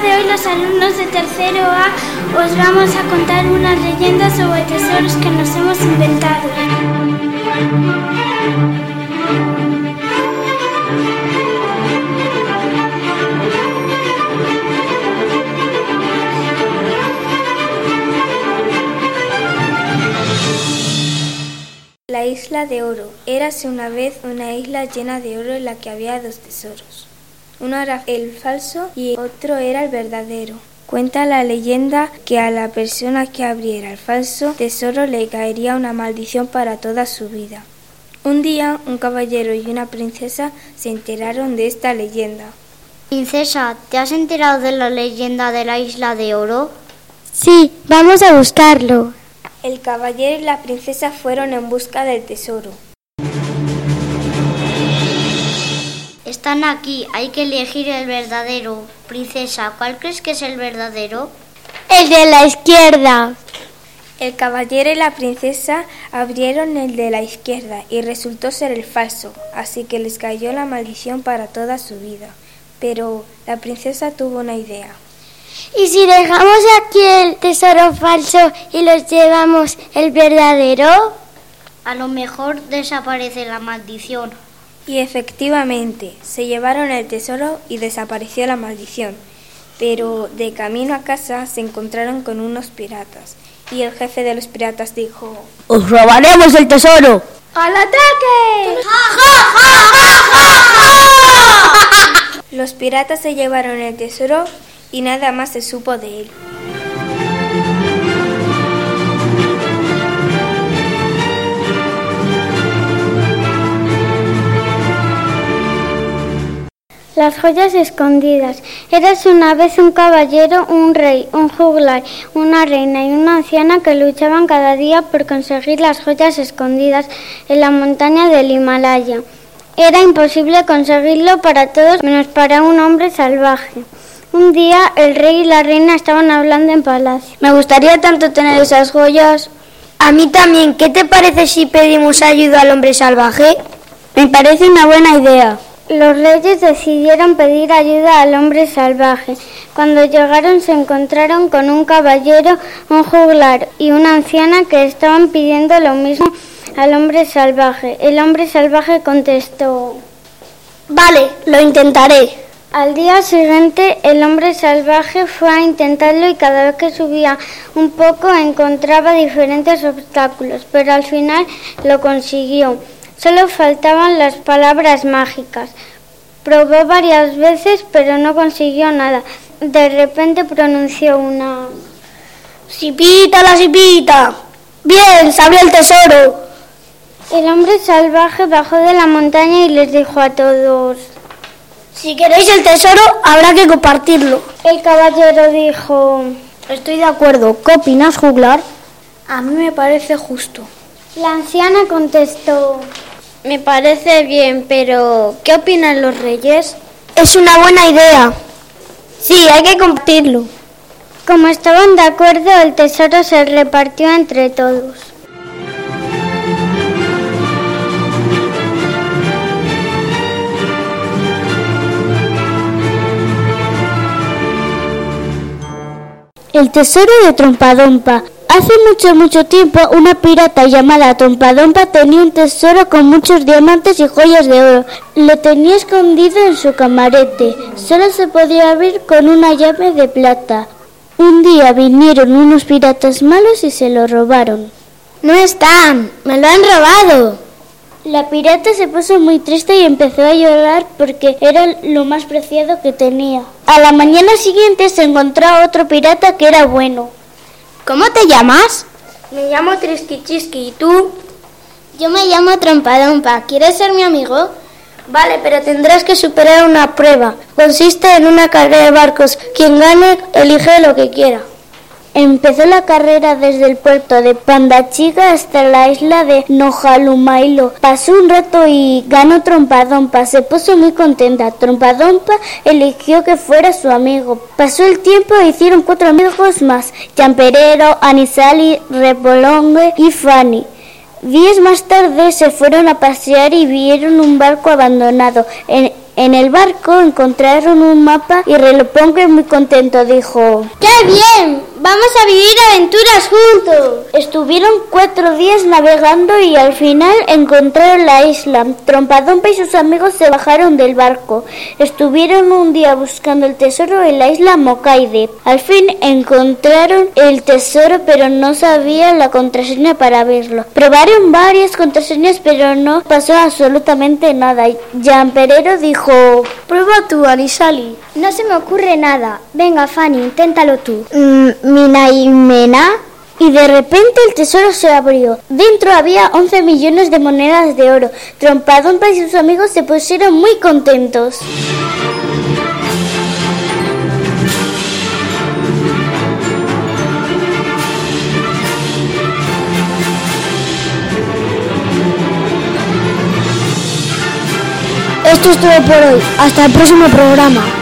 los alumnos de tercero A os vamos a contar unas leyendas sobre tesoros que nos hemos inventado. La isla de oro. Érase una vez una isla llena de oro en la que había dos tesoros. Uno era el falso y otro era el verdadero. Cuenta la leyenda que a la persona que abriera el falso tesoro le caería una maldición para toda su vida. Un día un caballero y una princesa se enteraron de esta leyenda. Princesa, ¿te has enterado de la leyenda de la isla de oro? Sí, vamos a buscarlo. El caballero y la princesa fueron en busca del tesoro. Están aquí, hay que elegir el verdadero. Princesa, ¿cuál crees que es el verdadero? El de la izquierda. El caballero y la princesa abrieron el de la izquierda y resultó ser el falso, así que les cayó la maldición para toda su vida. Pero la princesa tuvo una idea. ¿Y si dejamos aquí el tesoro falso y los llevamos el verdadero? A lo mejor desaparece la maldición. Y efectivamente, se llevaron el tesoro y desapareció la maldición. Pero de camino a casa se encontraron con unos piratas. Y el jefe de los piratas dijo, ¡Os robaremos el tesoro! ¡Al ataque! Los piratas se llevaron el tesoro y nada más se supo de él. Las joyas escondidas. Eras una vez un caballero, un rey, un juglar, una reina y una anciana que luchaban cada día por conseguir las joyas escondidas en la montaña del Himalaya. Era imposible conseguirlo para todos menos para un hombre salvaje. Un día el rey y la reina estaban hablando en palacio. Me gustaría tanto tener esas joyas. A mí también. ¿Qué te parece si pedimos ayuda al hombre salvaje? Me parece una buena idea. Los reyes decidieron pedir ayuda al hombre salvaje. Cuando llegaron se encontraron con un caballero, un juglar y una anciana que estaban pidiendo lo mismo al hombre salvaje. El hombre salvaje contestó, Vale, lo intentaré. Al día siguiente el hombre salvaje fue a intentarlo y cada vez que subía un poco encontraba diferentes obstáculos, pero al final lo consiguió. Solo faltaban las palabras mágicas. Probó varias veces, pero no consiguió nada. De repente pronunció una... ¡Sipita la sipita! ¡Bien! ¡Se abrió el tesoro! El hombre salvaje bajó de la montaña y les dijo a todos... Si queréis el tesoro, habrá que compartirlo. El caballero dijo... Estoy de acuerdo. ¿Qué opinas, juglar? A mí me parece justo. La anciana contestó... Me parece bien, pero ¿qué opinan los reyes? Es una buena idea. Sí, hay que compartirlo. Como estaban de acuerdo, el tesoro se repartió entre todos. El tesoro de Trompadompa. Hace mucho, mucho tiempo, una pirata llamada Trompadompa tenía un tesoro con muchos diamantes y joyas de oro. Lo tenía escondido en su camarete. Solo se podía abrir con una llave de plata. Un día vinieron unos piratas malos y se lo robaron. No están, me lo han robado. La pirata se puso muy triste y empezó a llorar porque era lo más preciado que tenía. A la mañana siguiente se encontró a otro pirata que era bueno. ¿Cómo te llamas? Me llamo Trisquichiski, ¿y tú? Yo me llamo Trompadompa. ¿Quieres ser mi amigo? Vale, pero tendrás que superar una prueba. Consiste en una carrera de barcos. Quien gane, elige lo que quiera. Empezó la carrera desde el puerto de Pandachiga hasta la isla de Nojalumailo. Pasó un rato y ganó Trompadompa. Se puso muy contenta. Trompadompa eligió que fuera su amigo. Pasó el tiempo e hicieron cuatro amigos más. Champerero, Anisali, Repolongue y Fanny. Días más tarde se fueron a pasear y vieron un barco abandonado. En, En el barco encontraron un mapa y Relopongo muy contento dijo ¡Qué bien! ¡Vamos a vivir aventuras juntos! Estuvieron cuatro días navegando y al final encontraron la isla. Trompadompa y sus amigos se bajaron del barco. Estuvieron un día buscando el tesoro en la isla Mokaide. Al fin encontraron el tesoro pero no sabían la contraseña para verlo. Probaron varias contraseñas pero no pasó absolutamente nada. Jan Perero dijo... Prueba tú, Anisali. No se me ocurre nada. Venga, Fanny, inténtalo tú. Mm, Mina y Mena. Y de repente el tesoro se abrió. Dentro había 11 millones de monedas de oro. Trompadonpa y sus amigos se pusieron muy contentos. Esto es todo por hoy. Hasta el próximo programa.